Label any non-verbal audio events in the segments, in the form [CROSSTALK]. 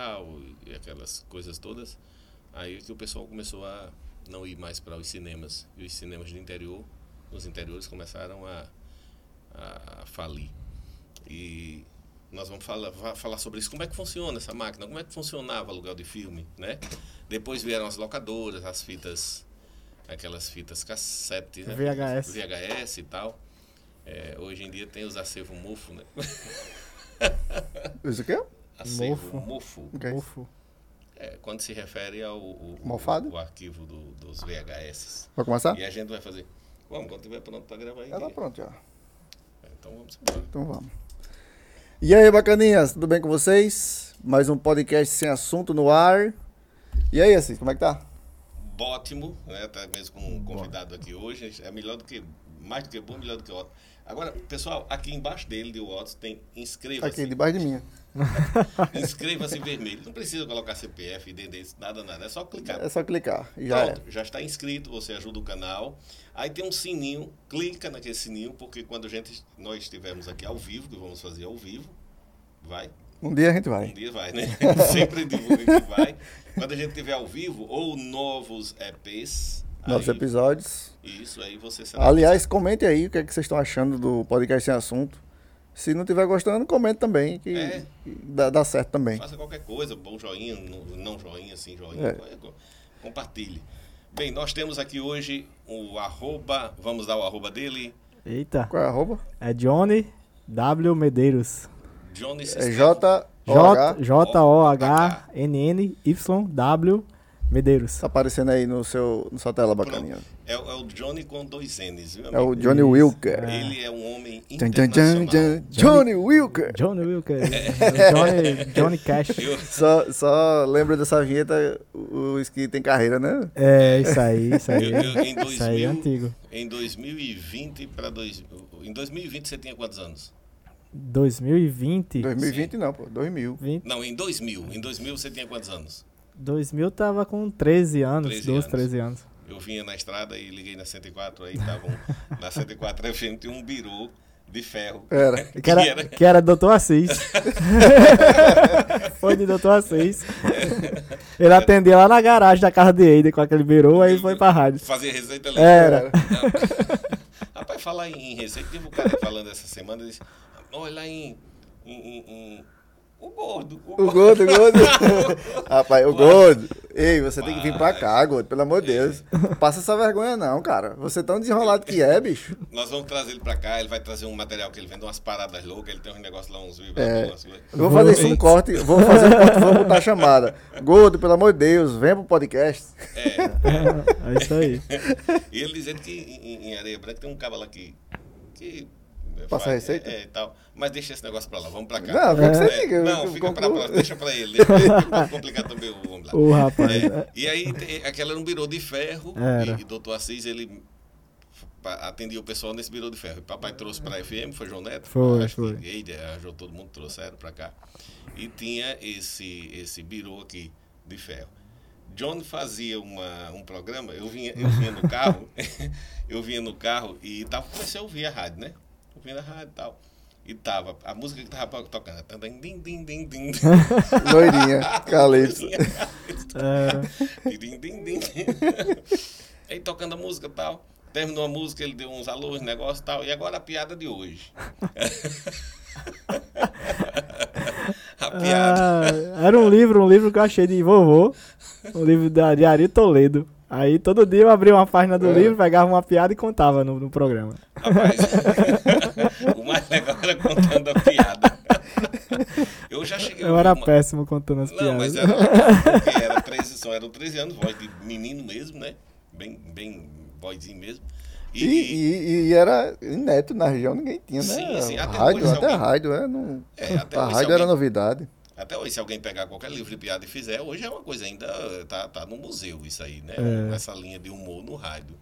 tal, e aquelas coisas todas. Aí que o pessoal começou a não ir mais para os cinemas. E os cinemas do interior, os interiores começaram a, a falir. E nós vamos falar, falar sobre isso. Como é que funciona essa máquina? Como é que funcionava o aluguel de filme, né? Depois vieram as locadoras, as fitas, aquelas fitas cassete, né? VHS. VHS e tal. É, hoje em dia tem os acervos mofo, né? Isso aqui é? Acervo mofo. Mofo. Okay. mofo. É, quando se refere ao o, Mofado? o, arquivo do, dos VHS. Vai começar? E a gente vai fazer. Vamos, quando tiver pronto para gravar aí. Ela tá pronto já. É, então vamos embora. Então vamos. E aí, bacaninhas, tudo bem com vocês? Mais um podcast sem assunto no ar. E aí, assim, como é que tá? Ótimo, né? Tá mesmo com um convidado aqui hoje. É melhor do que, mais do que bom, melhor do que ótimo. Agora, pessoal, aqui embaixo dele, de Watts, tem inscreva-se. Aqui, debaixo de mim. [LAUGHS] inscreva-se em vermelho. Não precisa colocar CPF, DD, nada, nada. É só clicar. É só clicar. Já Pronto, é. já está inscrito, você ajuda o canal. Aí tem um sininho, clica naquele sininho, porque quando a gente, nós estivermos aqui ao vivo, que vamos fazer ao vivo, vai. Um dia a gente vai. Um dia vai, né? [LAUGHS] Sempre divulga que vai. Quando a gente estiver ao vivo, ou novos EPs, Novos aí, episódios. Isso, aí você será. Aliás, comente aí o que, é que vocês estão achando do podcast sem assunto. Se não estiver gostando, comente também, que, é. dá, dá, certo também. Faça qualquer coisa, bom joinha, não joinha, sim joinha. É. Compartilhe. Bem, nós temos aqui hoje o arroba, vamos dar o arroba dele. Eita. Qual é o arroba? É Johnny W. Medeiros. Johnny É J O H N N Y W Medeiros. Tá aparecendo aí no seu, no sua tela bacaninha. É, é, o Johnny com dois N's, viu, amigo? É o Johnny Wilker. É. Ele é um homem internacional. Johnny, Johnny Wilker. Johnny Wilker. É. Johnny, Johnny Cash. Eu... Só, só lembra dessa vinheta, os que tem carreira, né? É, isso aí, isso aí. Eu, eu, em 2000, isso aí é antigo. Em 2020 para... Dois, em 2020 você tinha quantos anos? 2020? 2020 Sim. não, pô. 2000. 20. Não, em 2000. Em 2000 você tinha quantos anos? 2000 tava com 13 anos, 13 12, anos. 13 anos. Eu vinha na estrada e liguei na 104, aí tava um, na 104 [LAUGHS] FM tinha um birô de ferro. Era. [LAUGHS] Que era, que era, que era Doutor Assis. [LAUGHS] foi de Doutor Assis. Ele atendia lá na garagem da casa de Eide com aquele birô, aí foi pra rádio. Fazia receita ali. Era. Rapaz, falar em receita, teve um cara falando essa semana, ele disse, olha lá em, em, em o gordo. O, o gordo, o gordo. [LAUGHS] Rapaz, o gordo. Ei, você tem que vir pra cá, gordo, pelo amor de Deus. Passa essa vergonha não, cara. Você é tão desenrolado que é, bicho. Nós vamos trazer ele pra cá, ele vai trazer um material que ele vende umas paradas loucas, ele tem uns negócios lá, uns vibradores. É. Vou fazer isso um corte, vou fazer um corte, vou botar a chamada. Gordo, pelo amor de Deus, vem pro podcast. É. É, é isso aí. [LAUGHS] E ele dizendo que em, em Areia Branca tem um cabo lá que, que Passa a receita? É, é, tal. Mas deixa esse negócio pra lá, vamos pra cá. Não, é. você diga. Não, fica pra próxima, deixa pra ele. Deixa complicar também o vamos lá. O rapaz. É, e aí, aquela era um birô de ferro, era. e, e doutor Assis, ele atendia o pessoal nesse birô de ferro. E papai trouxe pra FM, foi João Neto? Foi, acho foi. Que, arranjou todo mundo, trouxeram pra cá. E tinha esse, esse birô aqui de ferro. John fazia uma, um programa, eu vinha, eu vinha no carro, [LAUGHS] eu vinha no carro e tava, comecei a ouvir a rádio, né? Ouvindo a rádio e tal. E tava, a música que tava tocando. Din, din, din, din. [LAUGHS] Loirinha, Calypso. É. [LAUGHS] din, din, din. Aí tocando a música e tal. Terminou a música, ele deu uns alôs, negócio e tal. E agora a piada de hoje. [LAUGHS] a piada. Ah, era um livro, um livro que eu achei de vovô. Um livro da, de Ari Toledo. Aí todo dia eu abria uma página do é. livro, pegava uma piada e contava no, no programa. Rapaz, [LAUGHS] mais legal era contando a piada. [LAUGHS] Eu já cheguei. Eu era uma... péssimo contando as Não, piadas. mas era, porque [LAUGHS] era 13, só eram 13 anos, voz de menino mesmo, né? Bem, bem vozinho mesmo. E, e, e, e, era neto na região, ninguém tinha, né? Sim, sim, até rádio, hoje, até alguém... a rádio, é, não... é, até a rádio era novidade. Até hoje, se alguém pegar qualquer livro de piada e fizer, hoje é uma coisa ainda. Tá, tá no museu isso aí, né? É. Essa linha de humor no rádio.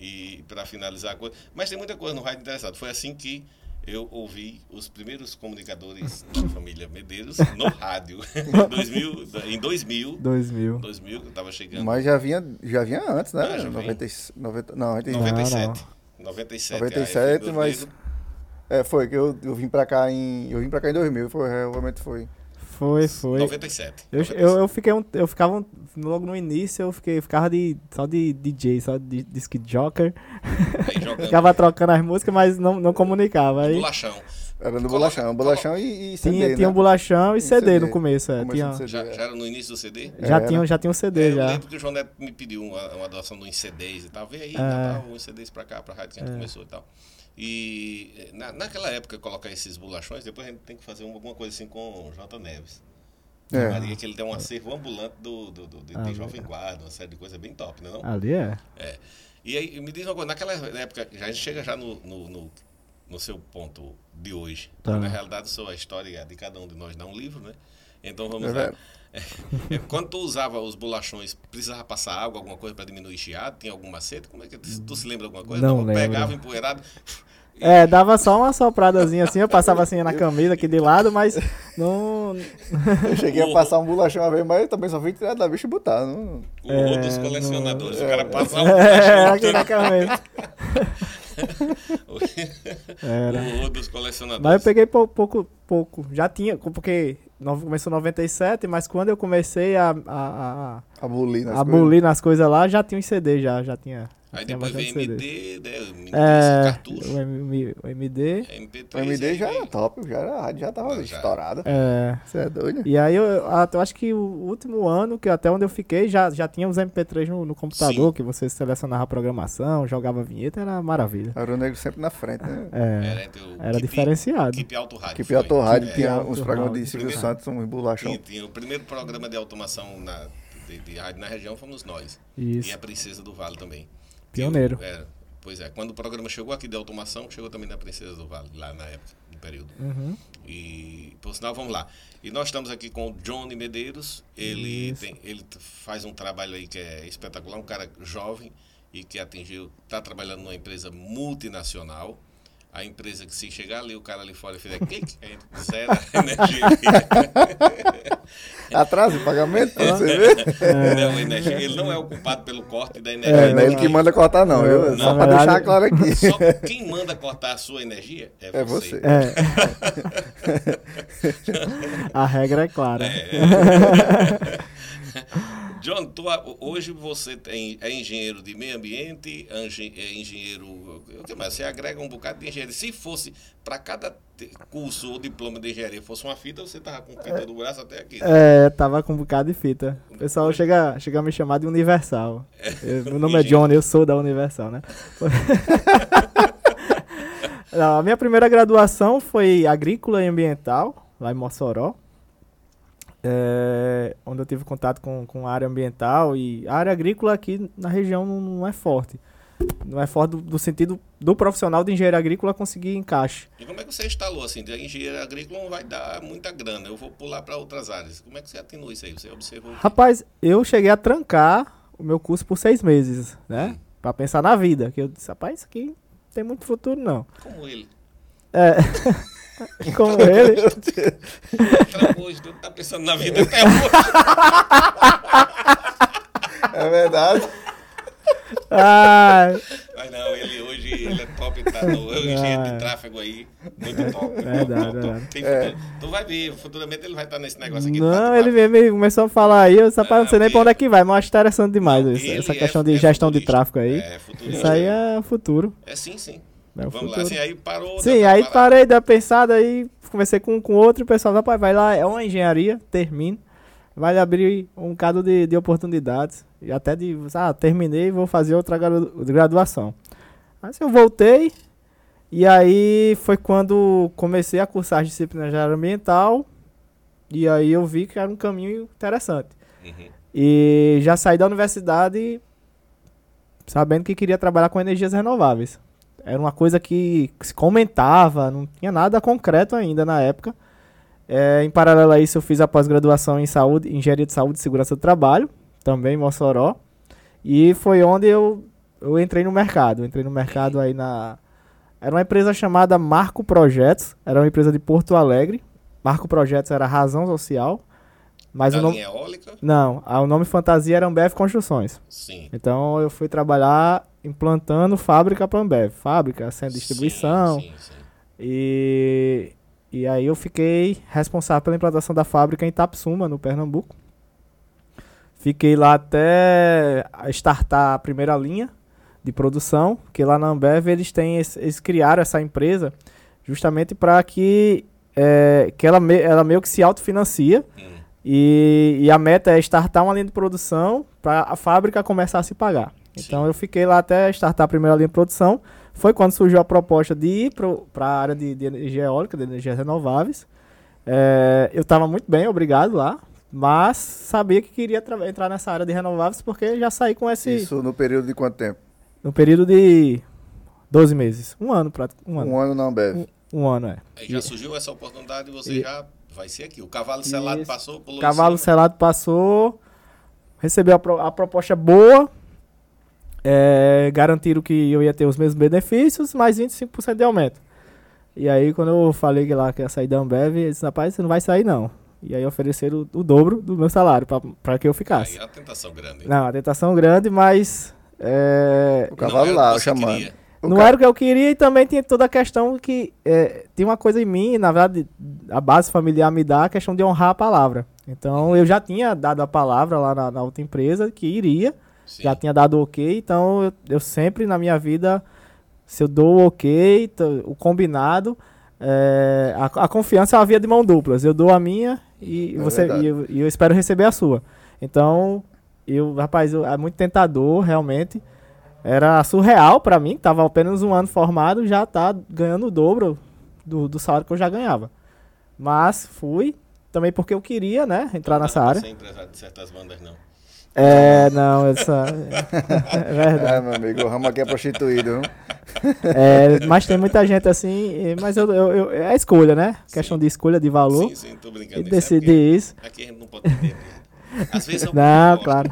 E para finalizar a coisa. Mas tem muita coisa no rádio interessante. Foi assim que eu ouvi os primeiros comunicadores da família Medeiros no rádio. [LAUGHS] em 2000. Em 2000. 2000. 2000, eu tava chegando. Mas já vinha, já vinha antes, né? Ah, já 90, 90, não, 97. Não, não. 97. 97, mas. É, foi que eu, eu vim pra cá em. Eu vim pra cá em 2000, foi, realmente foi. Foi, foi. 97. Eu, eu, eu fiquei um, eu ficava um- logo no início, eu fiquei, ficava de só de DJ, só de disc joker. [LAUGHS] [LAUGHS] Ficava trocando as músicas, mas não, não comunicava. Aí bolachão. Era no bolachão, bolachão e, e CD, tinha, né? tinha um bolachão e, E CD, CD. no começo, é. Tinha, CD. Já, é. já era no início do CD? já, Era. tinha, já tinha um É, CD eu já. lembro que o João Neto me pediu uma, uma doação de uns CDs e tal. Vê aí, É. Natal, uns CDs pra cá, pra rádio que a gente começou e tal. E eh, na, naquela época, colocar esses bolachões, depois a gente tem que fazer uma- alguma coisa assim com o J. Neves. É. Maria, que ele tem um acervo ambulante do, do, do, de, Ah, de Jovem Guarda, uma série de coisas bem top, né? Não? Ali é. É. E aí, me diz uma coisa, naquela época, já a gente chega já no, no, no, no seu ponto de hoje. Tá. Na realidade, sou a história de cada um de nós dá um livro, né? Então vamos É lá. verdade. É, quando tu usava os bolachões, precisava passar água, alguma coisa para diminuir chiado? Tinha algum macete? Como é que tu, se lembra de alguma coisa? Não lembro. Pegava empoeirado. É, dava só uma sopradazinha assim, eu passava assim na camisa aqui de lado, mas não. Eu cheguei a passar um bolachão uma vez, mas eu também só fui tirar da bicha e botar. Não... O horror dos É, colecionadores. O cara passava um [LAUGHS] É, bolachão. aqui na camisa. [LAUGHS] o Era. horror dos colecionadores. Mas eu peguei pou- pouco, pouco. Já tinha, porque começou em 97, mas quando eu comecei a, a, a, Abolir nas a coisas. abolir nas coisas lá, já tinha um CD, já, já tinha. Aí depois CD. MD, né? É, cartucho. o, M- o MD. MP3. O MD já era top, já era, a rádio já tava Ah, já. estourada. É. Você é doido? E aí eu, eu, eu acho que o último ano, que até onde eu fiquei, já, já tinha os MP3 no, no computador, Sim. que você selecionava a programação, jogava vinheta, era maravilha. Era o negro sempre na frente, né? É, Era, entre o era Keep- diferenciado. Keep Alto Rádio. Que foi. Piauto Rádio É, tinha Alto uns programas de. Silvio. Santos, um bolachão. Tinha, tinha o primeiro programa de automação na, de, de rádio na região fomos nós. Isso. E a Princesa do Vale também. Pioneiro. Eu- era, pois é, quando o programa chegou aqui de automação, chegou também na Princesa do Vale, lá na época, no período. Uhum. E, por sinal, vamos lá. E nós estamos aqui com o Johnny Medeiros. Ele, tem, ele faz um trabalho aí que é espetacular, um cara jovem e que atingiu, está trabalhando numa empresa multinacional. A empresa que se chegar ali, o cara ali fora e fizer clique, aí zera a energia. [LAUGHS] Atraso de pagamento, pra você ver. Não, energia. Ele não é o culpado pelo corte da energia. É, não é ele que manda cortar, não, viu? É, Só verdade- deixar claro aqui. Só quem manda cortar a sua energia é, É você. você. É. [LAUGHS] a regra é clara. John, tu, hoje você tem, é engenheiro de meio ambiente, engen- é engenheiro. O que mais? Você agrega um bocado de engenharia. Se fosse para cada curso ou diploma de engenharia fosse uma fita, você tava com fita do braço até aqui. É, tava com um bocado de fita. O pessoal chega, chega a me chamar de Universal. Eu- meu nome é Johnny, eu sou da Universal, né? [LAUGHS] [LAUGHS] Não, a minha primeira graduação foi agrícola e ambiental, lá em Mossoró. É, onde eu tive contato com, com a área ambiental e a área agrícola aqui na região não, não é forte. Não é forte do, do sentido do profissional de engenheiro agrícola conseguir encaixe. E como é que você instalou assim? De engenheiro agrícola não vai dar muita grana. Eu vou pular para outras áreas. Como é que você atinua isso aí? Você observou? Rapaz, eu cheguei a trancar o meu curso por seis meses, né? Pra pensar na vida. Que eu disse, rapaz, isso aqui não tem muito futuro, não. Como ele? É. [LAUGHS] [LAUGHS] Como ele. Hoje, tu tá pensando na vida até hoje. [LAUGHS] É verdade. Ai, Mas não, ele hoje ele é top, tá no é um engenheiro de tráfego aí. Muito top. Ah. Verdade, top, verdade. Tem É. futuro. Tu vai ver, futuramente ele vai estar nesse negócio aqui. não, bate-papo. ele mesmo começou a falar aí, eu disse, rapaz, não sei nem pra onde é que vai, mas acho interessante demais Não, isso, essa é- questão de é gestão de tráfego aí. É, futurista. Isso aí é futuro. É sim, sim. É o Vamos lá, futuro. assim, aí parou. Sim, aí parei, uma pensada aí, conversei com, com outro, e o pessoal, rapaz, vai lá, é uma engenharia, termina. Vai abrir um bocado de, de oportunidades. E até de, ah, terminei, vou fazer outra gradu- graduação. Aí assim, eu voltei, e aí foi quando comecei a cursar as disciplinas de área ambiental, e aí eu vi que era um caminho interessante. Uhum. E já saí da universidade sabendo que queria trabalhar com energias renováveis. Era uma coisa que se comentava, não tinha nada concreto ainda na época. É, em paralelo a isso, eu fiz a pós-graduação em saúde, engenharia de saúde e segurança do trabalho, também em Mossoró. E foi onde eu, eu entrei no mercado. Entrei no mercado aí na. Era uma empresa chamada Marco Projetos, era uma empresa de Porto Alegre. Marco Projetos era razão social. Mas da o nome. eólica? Não, o nome fantasia era Ambev Construções. Sim. Então eu fui trabalhar implantando fábrica para Ambev. Fábrica, sem distribuição. Sim, sim, sim. E, E aí eu fiquei responsável pela implantação da fábrica em Itapsuma, no Pernambuco. Fiquei lá até startar a primeira linha de produção, que lá na Ambev eles têm eles criaram essa empresa justamente para que é, que ela, me- ela meio que se autofinancia Hum, e, e a meta é startar uma linha de produção para a fábrica começar a se pagar. Então Sim. eu fiquei lá até startar a primeira linha de produção. Foi quando surgiu a proposta de ir para a área de, de energia eólica, de energias renováveis. É, eu estava muito bem, obrigado lá. Mas sabia que queria tra- entrar nessa área de renováveis porque já saí com esse. Isso no período de quanto tempo? No período de 12 meses. Um ano, pra, um ano. Um ano na Ambev. Um, um ano, é. Aí já surgiu essa oportunidade e você E- já vai ser aqui. O cavalo selado Isso. passou, pulou Cavalo cima. selado passou, recebeu a, pro- a proposta boa, é, garantiram que eu ia ter os mesmos benefícios, mais 25% de aumento. E aí, quando eu falei que lá que ia sair da Ambev, eles disseram, rapaz, você não vai sair não. E aí ofereceram o, o dobro do meu salário para que eu ficasse. Aí é uma tentação grande. Não, a tentação grande, mas é, O cavalo Não é o lá, chamando. queria. O não era o que eu queria e também tinha toda a questão que é, tem uma coisa em mim, na verdade, a base familiar me dá a questão de honrar a palavra. Então eu já tinha dado a palavra lá na, na outra empresa que iria, Sim. já tinha dado ok, então eu, eu sempre na minha vida, se eu dou o ok, o combinado, é, a, a confiança é uma via de mão duplas. Eu dou a minha e, É você, e, eu, e eu espero receber a sua. Então, eu, rapaz, eu- é muito tentador, realmente. Era surreal pra mim, que tava apenas um ano formado, já tá ganhando o dobro do, do salário que eu já ganhava. Mas fui, também porque eu queria, né, entrar nessa área. ser empresário de certas bandas, não. É, não, essa. [LAUGHS] É verdade. É, meu amigo, o ramo aqui é prostituído. viu? É, mas tem muita gente assim, e- mas eu, eu, eu- é a escolha, né? Questão de escolha de valor. Sim, sim, tô E brincando. Isso é decidir isso. Aqui a gente não pode entender. Às vezes eu Não, claro.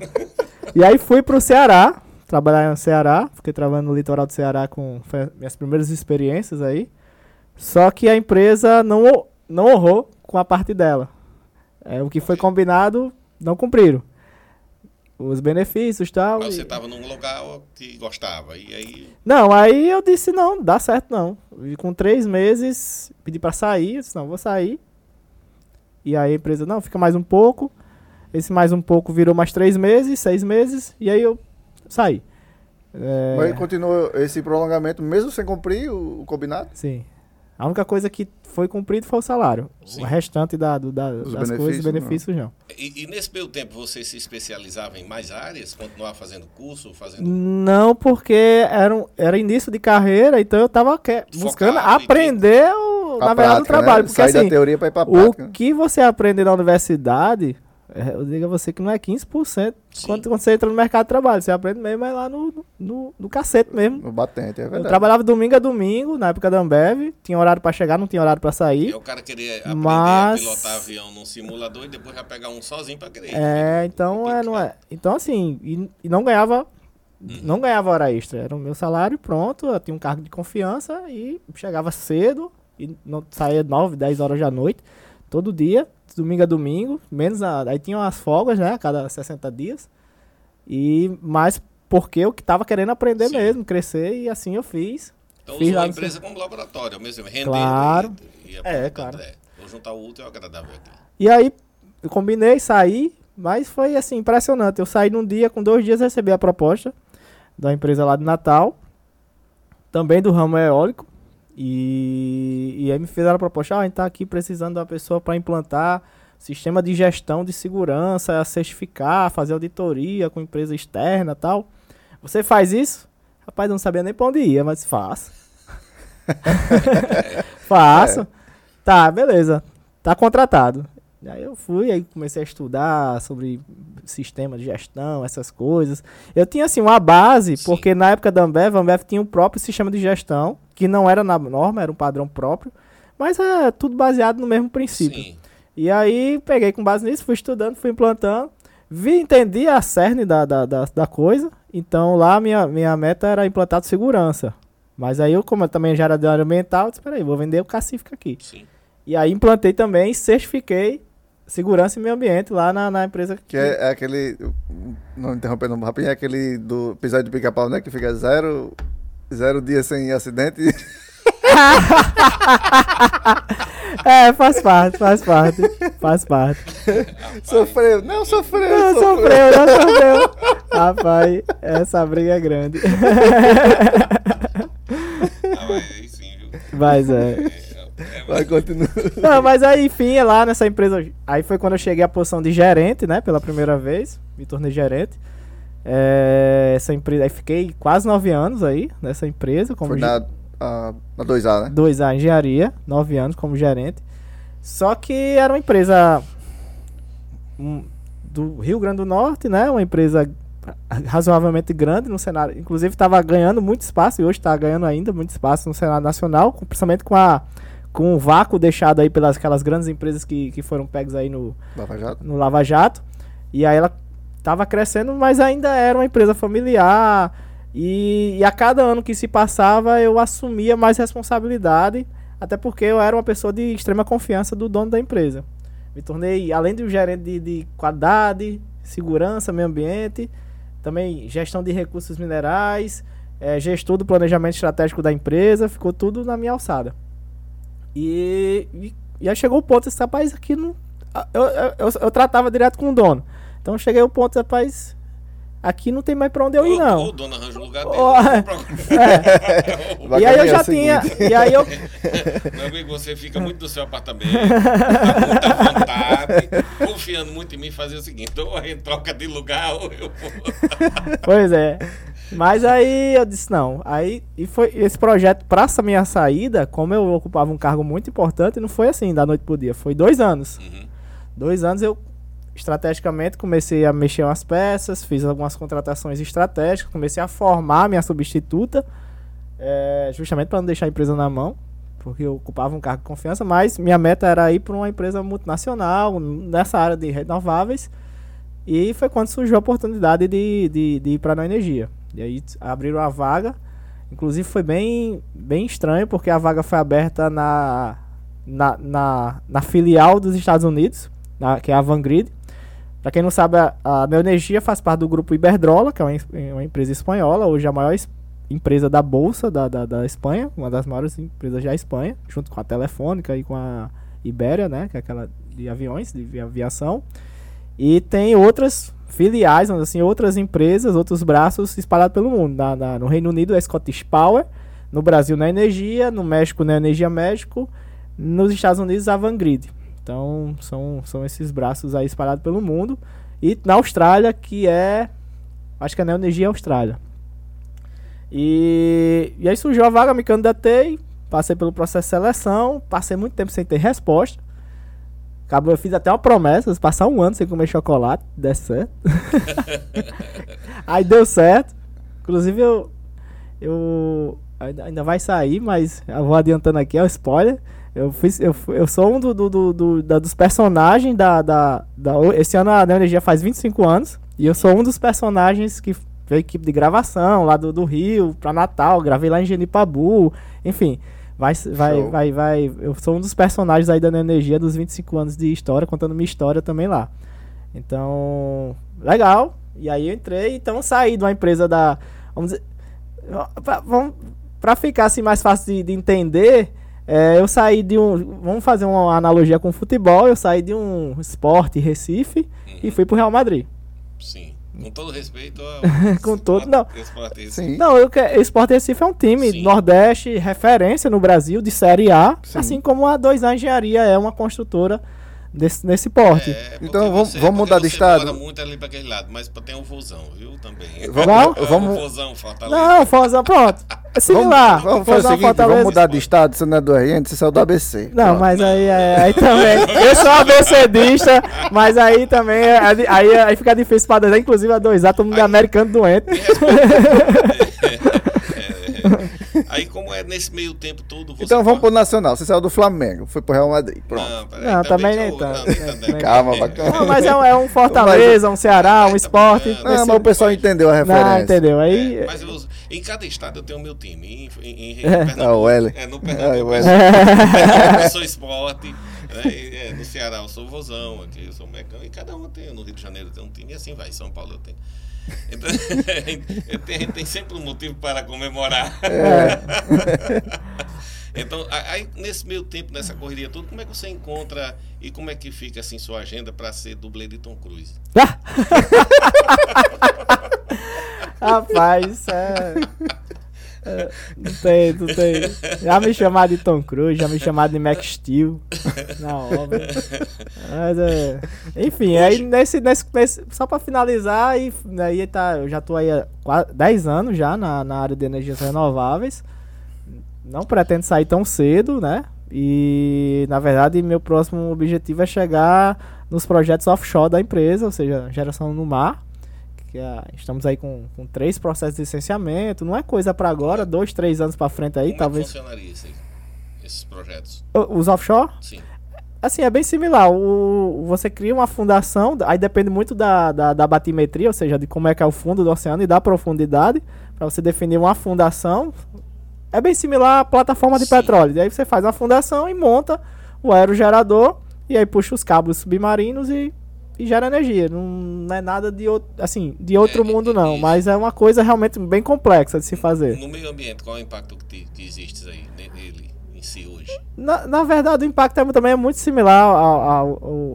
E aí fui pro Ceará, trabalhar no Ceará, fiquei trabalhando no litoral do Ceará com minhas primeiras experiências aí. Só que a empresa não, não honrou com a parte dela. É, o que foi combinado, não cumpriram. Os benefícios e tal. Mas e- você tava num lugar que gostava. E aí. Não, aí eu disse, não, dá certo não. E com três meses, pedi pra sair, eu disse, não, vou sair. E aí a empresa, não, fica mais um pouco. Esse mais um pouco virou mais três meses, seis meses, e aí eu saí. É, Mas continuou esse prolongamento, mesmo sem cumprir o, o combinado? Sim. A única coisa que foi cumprido foi o salário. Sim. O restante da, do- da- das coisas, benefícios, benefícios, não. E, e nesse meio tempo você se especializava em mais áreas? Continuava fazendo curso, fazendo. Não, porque era, um- era início de carreira, então eu tava que- buscando Focado aprender, o, A na verdade, o né? trabalho. Porque Sai assim, da teoria pra ir pra O prática. né? que você aprende na universidade, eu digo a você que não é 15% Sim. quando, quando você entra no mercado de trabalho. Você aprende mesmo é lá no, no, no cacete mesmo. No batente, é Eu verdade. trabalhava domingo a domingo, na época da Ambev. Tinha horário pra chegar, não tinha horário pra E sair. o cara queria aprender Mas- a pilotar avião num simulador e depois já pegar um sozinho pra querer. É, então é, não é. Então assim, e, e não ganhava. Não ganhava hora extra. Era o meu salário, pronto. Eu tinha um cargo de confiança e chegava cedo e não saía 9, 10 horas da noite, todo dia, domingo a domingo, menos a, aí tinha umas folgas, né, a cada 60 dias. E mais porque eu que tava querendo aprender Sim. mesmo, crescer e assim eu fiz. Então Fiz usou a empresa como laboratório, mesmo rendendo Claro. e, e É, claro. é. Vou juntar o útil ao agradável aqui. E aí eu combinei, saí, mas foi assim, impressionante. Eu saí num dia, com dois dias recebi a proposta da empresa lá de Natal, também do ramo eólico. E, e aí me fizeram a proposta, ah, a gente tá aqui precisando de uma pessoa para implantar sistema de gestão de segurança, certificar, fazer auditoria com empresa externa tal. Você faz isso? Rapaz, eu não sabia nem pra onde ia, mas faço. [LAUGHS] Faço. Tá, beleza. Tá contratado. Aí eu fui, aí comecei a estudar sobre sistema de gestão, essas coisas. Eu tinha assim uma base, Sim. porque na época da Ambev, a Ambev tinha o próprio sistema de gestão, que não era na norma, era um padrão próprio, mas é tudo baseado no mesmo princípio. Sim. E aí peguei com base nisso, fui estudando, fui implantando, vi, entendi a cerne da, da, da, da coisa. Então lá minha, minha meta era implantar de segurança. Mas aí eu, como eu também já era de área ambiental, disse, peraí, vou vender o Cacífica aqui. Sim. E aí implantei também, certifiquei segurança e meio ambiente lá na, na empresa Que é, é aquele. Não interrompendo rapidinho, é aquele do episódio do pica-pau, né? Que fica zero, zero dias sem acidente. [LAUGHS] é, faz parte, faz parte. Faz parte. Sofreu. Não, sofreu. Não sofreu, não sofreu. Rapaz, essa briga é grande. Mas sim, viu? Mas é. É, Vai, continua. Não, mas aí, enfim, é lá nessa empresa. Aí foi quando eu cheguei à posição de gerente, né? Pela primeira vez. Me tornei gerente. É, essa empresa. Aí fiquei quase nove anos aí nessa empresa. Como Foi na, a, na 2A, né? 2A engenharia, nove anos como gerente. Só que era uma empresa hum, do Rio Grande do Norte, né? Uma empresa razoavelmente grande no cenário. Inclusive estava ganhando muito espaço e hoje está ganhando ainda muito espaço no cenário nacional, principalmente com a com o vácuo deixado aí pelas aquelas grandes empresas que, que foram pegas aí no, Lava Jato. no Lava Jato. E aí ela estava crescendo, mas ainda era uma empresa familiar. E, e a cada ano que se passava, eu assumia mais responsabilidade, até porque eu era uma pessoa de extrema confiança do dono da empresa. Me tornei, além de um gerente de, de qualidade, segurança, meio ambiente, também gestão de recursos minerais, eh, gestor do planejamento estratégico da empresa, ficou tudo na minha alçada. E, e, aí chegou o ponto, esse rapaz aqui não. Eu, eu, eu, eu tratava direto com o dono. Então cheguei ao ponto, rapaz, aqui não tem mais pra onde eu ir, não. O dono arranja um lugar dele. Procura. [LAUGHS] Vai E aí eu já seguinte. tinha. E aí eu. [LAUGHS] Meu amigo, você fica muito no seu apartamento, com muita vontade, confiando muito em mim, fazer o seguinte, ou a gente troca de lugar, ou eu vou. Pois é. Mas aí eu disse não. Aí e foi esse projeto para essa minha saída, como eu ocupava um cargo muito importante, não foi assim da noite pro dia. Foi dois anos. Uhum. Dois anos eu estrategicamente comecei a mexer umas peças, fiz algumas contratações estratégicas, comecei a formar minha substituta, eh, justamente para não deixar a empresa na mão, porque eu ocupava um cargo de confiança, mas minha meta era ir para uma empresa multinacional nessa área de renováveis. E foi quando surgiu a oportunidade de, de, de ir para a Energia. E aí abriram a vaga. Inclusive foi bem, bem estranho, porque a vaga foi aberta na, na, na, na filial dos Estados Unidos, na- que é a Vanguard. Para quem não sabe, a, a faz parte do grupo Iberdrola, que é uma, uma empresa espanhola, hoje a maior es- empresa da Bolsa da, da, da Espanha, uma das maiores empresas da Espanha, junto com a Telefônica e com a Ibéria, né, que é aquela de aviões, de aviação. E tem outras filiais, assim, outras empresas, outros braços espalhados pelo mundo. Na, na- no Reino Unido é Scottish Power, no Brasil na Energia, no México na Energia México, nos Estados Unidos a Vanguard. Então são, são esses braços aí espalhados pelo mundo. E na Austrália, que é. Acho que é a Neoenergia Austrália. E, e aí surgiu a vaga, me candidatei, passei pelo processo de seleção, passei muito tempo sem ter resposta. Acabou, eu fiz até uma promessa, passar um ano sem comer chocolate, desse certo. [LAUGHS] Aí deu certo. Inclusive eu. Eu. Ainda, vai sair, mas eu vou adiantando aqui, é o spoiler. Eu, fiz, eu, eu sou um do, do, do- do- da- dos personagens da, da, da. Esse ano a Neo Energia faz 25 anos. E eu sou um dos personagens que veio equipe de gravação lá do, do Rio pra Natal. Gravei lá em Genipabu. Enfim. Vai, vai, Show. vai, vai. Eu sou um dos personagens aí da Neo Energia dos 25 anos de história, contando minha história também lá. Então, legal. E aí eu entrei, então saí de uma empresa da. Vamos dizer. Pra, vamos, pra ficar assim mais fácil de, de entender, é, eu saí de um. Vamos fazer uma analogia com futebol. Eu saí de um esporte Recife e fui pro Real Madrid. Sim. Com todo respeito ao. [LAUGHS] Com todo- não. Não, eu que, Esporte Recife é um time Sim. Nordeste, referência no Brasil de Série A, Sim. assim como a 2A Engenharia é uma construtora desse, nesse porte. É, Então, vamos- você- vamos mudar de estado? mora muito ali pra aquele lado, mas tem um vozão, viu? Também. Vamos- [LAUGHS] É, vamos- Um vozão, Fortaleza. Não, Forza, pronto. É similar. Vamos, vamos fazer o seguinte, vamos mudar de estado, você não é do RN, você saiu do ABC. Não, Pronto. mas aí, é, aí também. Eu sou ABCdista, mas aí também. é- Aí, aí, aí fica difícil pra dois. Inclusive a 2A, todo mundo é Aí- americano doente. [LAUGHS] É, Aí, como é nesse meio tempo todo, você. Então vamos pro Nacional, você saiu do Flamengo, foi pro Real Madrid, pronto. Não, peraí, Não, também nem tanto, não, né? né? [LAUGHS] Calma, É, bacana. Não, mas é um, é um [LAUGHS] Fortaleza, um Ceará, um esporte. Não, Não, nesse- mas o pessoal entendeu a referência. Não, entendeu? Aí. É, mas eu- em cada estado eu tenho o meu time. Em, em, em É. Pernambuco, Ah, o L. É, no Ah, o Pernambuco. L. [LAUGHS] eu sou esporte. né, é, no Ceará eu sou vozão, aqui eu sou mecânico. E cada um tem. No Rio de Janeiro tem um time e assim vai. Em São Paulo eu tenho. Então, [LAUGHS] a gente tem sempre um motivo para comemorar. É. Então, aí nesse meio tempo, nessa correria toda, como é que você encontra e como é que fica assim sua agenda para ser dublê de Tom Cruise? [LAUGHS] Rapaz, isso é. Não tem, não tem. Já me chamaram de Tom Cruise, já me chamaram de Max Steel [LAUGHS] na obra. Mas, é, enfim, aí nesse, nesse, nesse- Só pra finalizar, aí, aí tá, eu já tô aí há qua- 10 anos já na, na área de energias renováveis. Não pretendo sair tão cedo, né? E na verdade meu próximo objetivo é chegar nos projetos offshore da empresa, ou seja, geração no mar. Que estamos aí com, com três processos de licenciamento. Não é coisa pra agora, dois, três anos pra frente aí, como talvez. é que funcionaria isso aí? Esses projetos? Os offshore? Sim. Assim, é bem similar. O, você cria uma fundação, aí depende muito da, da, da batimetria, ou seja, de como é que é o fundo do oceano e da profundidade, para você definir uma fundação. É bem similar à plataforma de Sim. petróleo. E aí você faz uma fundação e monta o aerogerador, e aí puxa os cabos submarinos e, e gera energia. Não, não é nada de, outro, assim, de outro É, mundo, não. isso. Mas é uma coisa realmente bem complexa de se fazer. No meio ambiente, qual é o impacto que, que existe aí ne- nele em si hoje? Na, na verdade, o impacto é, também é muito similar ao, ao- ao-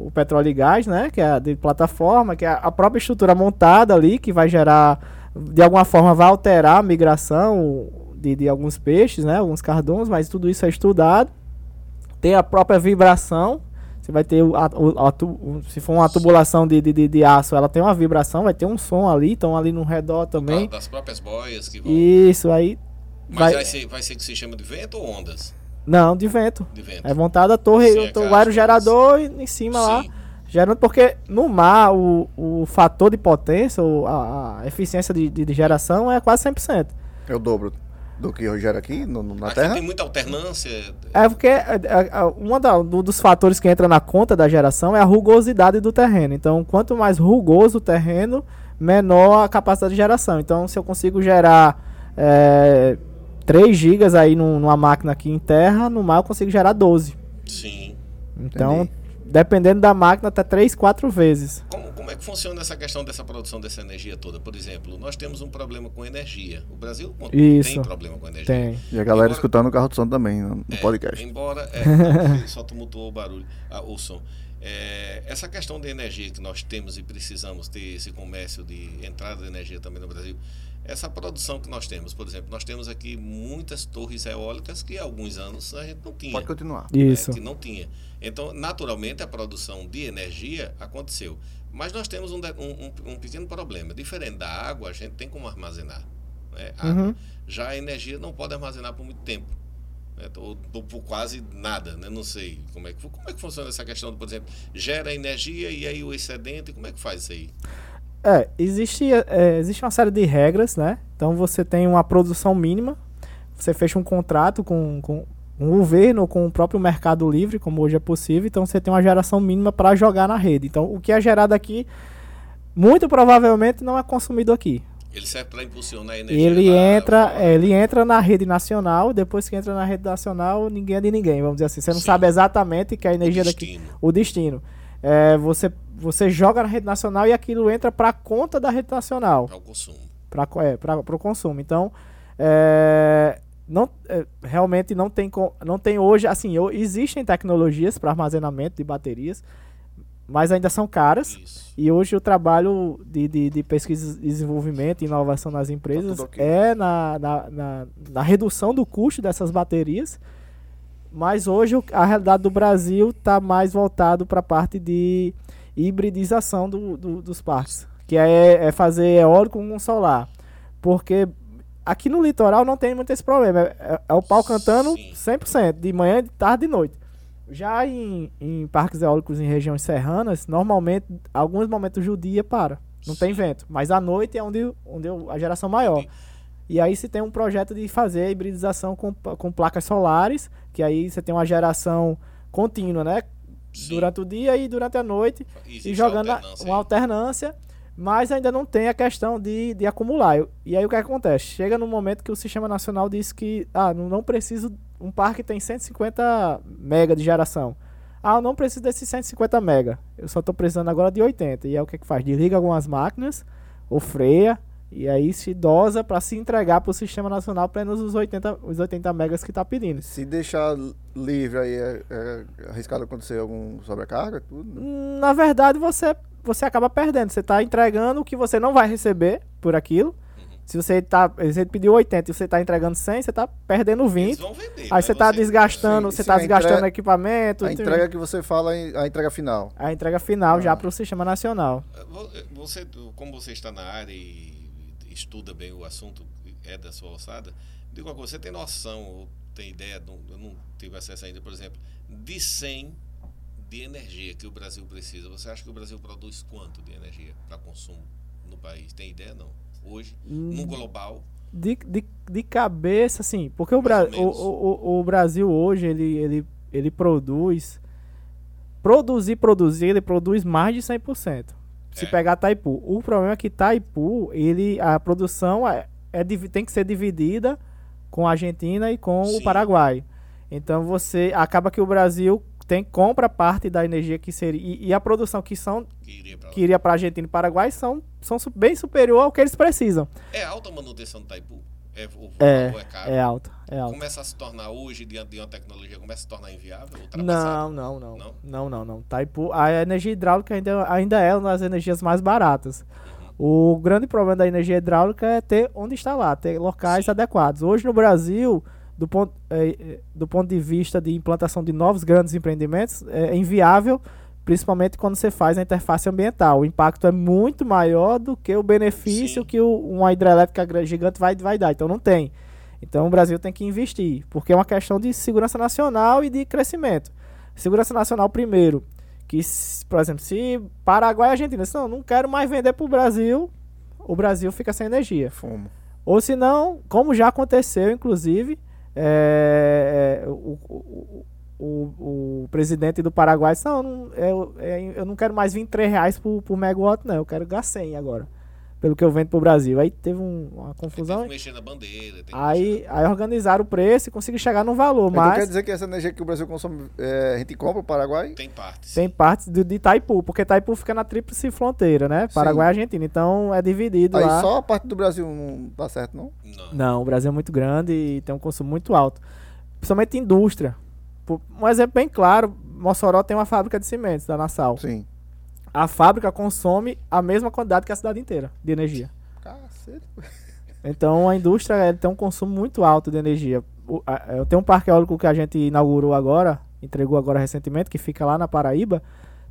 ao petróleo e gás, né? Que é de plataforma, que é a própria estrutura montada ali, que vai gerar, de alguma forma, vai alterar a migração de, de alguns peixes, né? Alguns carduns, mas tudo isso é estudado. Tem a própria vibração. Você vai ter, o, a- o- a o- se for uma tubulação de, de, de, de aço, ela tem uma vibração, vai ter um som ali, então ali no redor também. Das próprias boias que vão. Isso aí. Mas Vai, vai, ser, vai ser que se chama de vento ou ondas não, de vento. de vento? É montada a torre, Sim, o, é o aerogerador em cima lá. Sim. Gerando, porque no mar o, o fator de potência, ou a, a eficiência de, de, de geração é quase 100%. É o dobro do que eu gero aqui no- no- na Aqui Terra. tem muita alternância. É porque é, é, é, um dos fatores que entra na conta da geração é a rugosidade do terreno. Então, quanto mais rugoso o terreno, menor a capacidade de geração. Então, se eu consigo gerar é, 3 gigas aí num- numa máquina aqui em terra, no mar eu consigo gerar 12. Sim. Então, Entendi. Dependendo da máquina, até 3, 4 vezes. Como, como é que funciona essa questão dessa produção dessa energia toda? Por exemplo, nós temos um problema com energia. O Brasil Isso. tem problema com energia. Tem. E a galera Embora- escutando o carro de som também no, É, podcast. Embora é, [LAUGHS] só tumultuou o barulho, ah, o som. É, essa questão de energia que nós temos e precisamos ter esse comércio de entrada de energia também no Brasil, essa produção que nós temos, por exemplo, nós temos aqui muitas torres eólicas que há alguns anos a gente não tinha. Pode continuar. né, Isso. que não tinha. Então, naturalmente, a produção de energia aconteceu. Mas nós temos um, um- um- pequeno problema. Diferente da água, a gente tem como armazenar. né. Uhum. Já a energia não pode armazenar por muito tempo. né, ou, ou por quase nada. Né? Não sei como é, que, como é que funciona essa questão, por exemplo, gera energia e aí o excedente, como é que faz isso aí? É, existe, é, existe uma série de regras, né? Então você tem uma produção mínima, você fecha um contrato com, com um governo ou com o próprio mercado livre, como hoje é possível, então você tem uma geração mínima para jogar na rede. Então o que é gerado aqui, muito provavelmente não é consumido aqui. Ele serve para impulsionar a energia. Ele lá entra, é, ele entra na rede nacional, depois que entra na rede nacional, ninguém é de ninguém, vamos dizer assim. Você não Sim. sabe exatamente que a O energia daqui destino. o destino. É, você, você joga na rede nacional e aquilo entra para conta da rede nacional, Para o consumo. para é, o consumo. Então, é, não, é, realmente não tem, não tem hoje, assim, ho- existem tecnologias para armazenamento de baterias, mas ainda são caras. Isso. E hoje o trabalho de, de, de pesquisa, e desenvolvimento e inovação nas empresas tudo ok. é na, na, na, na redução do custo dessas baterias. Mas hoje a realidade do Brasil está mais voltado para a parte de hibridização do, do- dos parques. Que é, é fazer eólico com solar. Porque aqui no litoral não tem muito esse problema. É, é- é o pau cantando Sim. 100%, de manhã, de tarde e de noite. Já em, em parques eólicos em regiões serranas, normalmente, alguns momentos do dia para. Não tem Sim. vento. Mas à noite é onde, onde a geração maior. E aí se tem um projeto de fazer a hibridização com, com placas solares, que aí você tem uma geração contínua, né? Sim. Durante o dia e durante a noite, Existe e jogando alternância uma alternância, mas ainda não tem a questão de, de acumular. E aí o que acontece? Chega no momento que o Sistema Nacional diz que ah, não, preciso. Um parque tem 150 mega de geração. Ah, eu não preciso desses 150 mega. Eu só estou precisando agora de 80. E aí o que, que faz? Desliga algumas máquinas, ou freia, E aí se dosa para se entregar para o Sistema Nacional apenas os 80, os 80 megas que está pedindo. Se deixar livre aí, é, é arriscado acontecer algum sobrecarga? Tudo, né? Na verdade, você, você acaba perdendo. Você está entregando o que você não vai receber por aquilo. Se você tá, você pediu 80 e você está entregando 100, você está perdendo 20. Vender, aí você está desgastando, sim, você está desgastando entrega, equipamento. A entrega que você fala, a entrega final. A entrega final ah. já para o sistema nacional. Você, como você está na área e estuda bem o assunto, é da sua alçada, diga uma coisa, você tem noção, ou tem ideia, eu não tive acesso ainda, por exemplo, de 100 de energia que o Brasil precisa, você acha que o Brasil produz quanto de energia para consumo no país? Tem ideia, não? hoje, hum, no global? De, de, de cabeça, assim, porque o, Bra o, o, o, Brasil hoje, ele, ele, ele produz, produzir, produzir, ele produz mais de 100%. Se é. pegar Taipu. O problema é que Taipu, ele, a produção é, é, tem que ser dividida com a Argentina e com Sim. o Paraguai. Então você acaba que o Brasil tem compra parte da energia que seria e, e a produção que são que iria para a Argentina e Paraguai são, são bem superior ao que eles precisam. É alta a manutenção do Taipu? É, o, é, é, caro. é alta, é alta. Começa a se tornar hoje, diante de uma tecnologia, começa a se tornar inviável? Não, não, não. Não, não, não. não. Taipu, a energia hidráulica ainda, ainda é uma das energias mais baratas. Uhum. O grande problema da energia hidráulica é ter onde instalar, ter locais Sim. adequados. Hoje no Brasil, do ponto, é, do ponto de vista de implantação de novos grandes empreendimentos, é inviável, principalmente quando você faz a interface ambiental. O impacto é muito maior do que o benefício Sim. que o, uma hidrelétrica gigante vai, vai dar. Então não tem. Então o Brasil tem que investir, porque é uma questão de segurança nacional e de crescimento. Segurança nacional primeiro, que, por exemplo, se Paraguai e Argentina, não, não quero mais vender para o Brasil, o Brasil fica sem energia. Fumo. Ou se não, como já aconteceu, inclusive, é, é, o, o, o, o, presidente do Paraguai disse, não, não eu, é, eu não quero mais 23 reais por, por megawatt, não, eu quero gastar 100 agora, pelo que eu vendo pro Brasil. Aí teve um, uma confusão. Tem que mexer na bandeira. aí, aí organizaram o preço e conseguiram chegar no valor, então mas... quer dizer que essa energia que o Brasil consome, é, a gente compra o Paraguai? Tem partes. Tem partes de, de Itaipu, porque Itaipu fica na tríplice fronteira, né? Paraguai e Argentina, então é dividido aí lá. só a parte do Brasil não dá certo, não? Não. Não, o Brasil é muito grande e tem um consumo muito alto. Principalmente indústria. Um exemplo bem claro, Mossoró tem uma fábrica de cimentos da Nassau. Sim. A fábrica consome a mesma quantidade que a cidade inteira de energia. Cacete. Então a indústria tem um consumo muito alto de energia. Eu tenho um parque eólico que a gente inaugurou agora, entregou agora recentemente, que fica lá na Paraíba.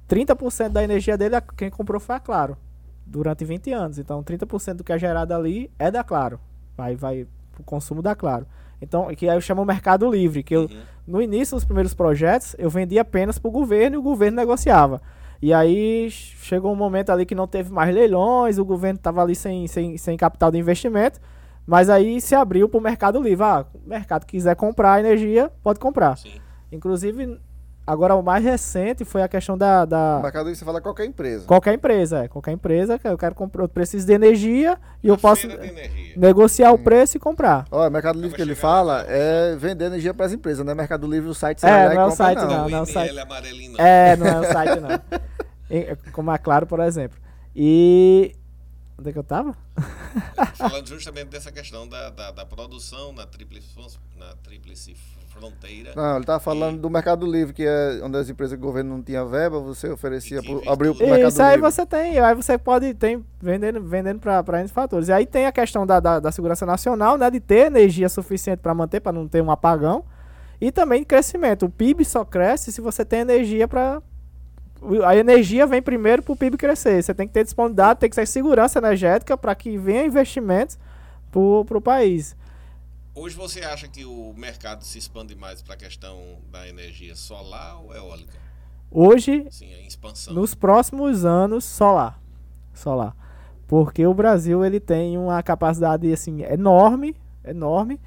30% da energia dele, quem comprou foi a Claro, durante 20 anos. Então 30% do que é gerado ali é da Claro. Vai, vai o consumo da Claro. Então, que aí eu chamo Mercado Livre, que eu, uhum. no início dos primeiros projetos, eu vendia apenas para o governo e o governo negociava. E aí chegou um momento ali que não teve mais leilões, o governo estava ali sem, sem, sem capital de investimento, mas aí se abriu para o Mercado Livre. Ah, o mercado quiser comprar energia, pode comprar. Sim. Inclusive, Agora, o mais recente foi a questão da. da... Mercado Livre você fala qualquer empresa. Qualquer empresa, é. Qualquer empresa que eu quero comprar, eu preciso de energia e a eu posso negociar hum. o preço e comprar. Olha, Mercado Livre que ele fala é vender energia para as empresas, não é Mercado Livre o site você É, não é o site não, não, não é o site. É, não é o site não. Como é claro, por exemplo. E Onde é que eu tava? Falando justamente dessa questão da, da, da produção na tríplice, na tríplice fronteira. Não, ele tava falando e... do Mercado Livre, que é onde as empresas do governo não tinha verba, você oferecia, pro, abriu o Mercado Isso aí você tem, aí você pode, tem, vendendo, vendendo para N fatores. E aí tem a questão da, da, da segurança nacional, né, de ter energia suficiente para manter, para não ter um apagão. E também crescimento. O PIB só cresce se você tem energia para a energia vem primeiro para o PIB crescer. Você tem que ter disponibilidade, tem que ter segurança energética para que venha investimentos para o país. Hoje você acha que o mercado se expande mais para a questão da energia solar ou eólica? Hoje, Sim, a expansão. nos próximos anos, solar. Solar. Porque o Brasil ele tem uma capacidade assim, enorme, enorme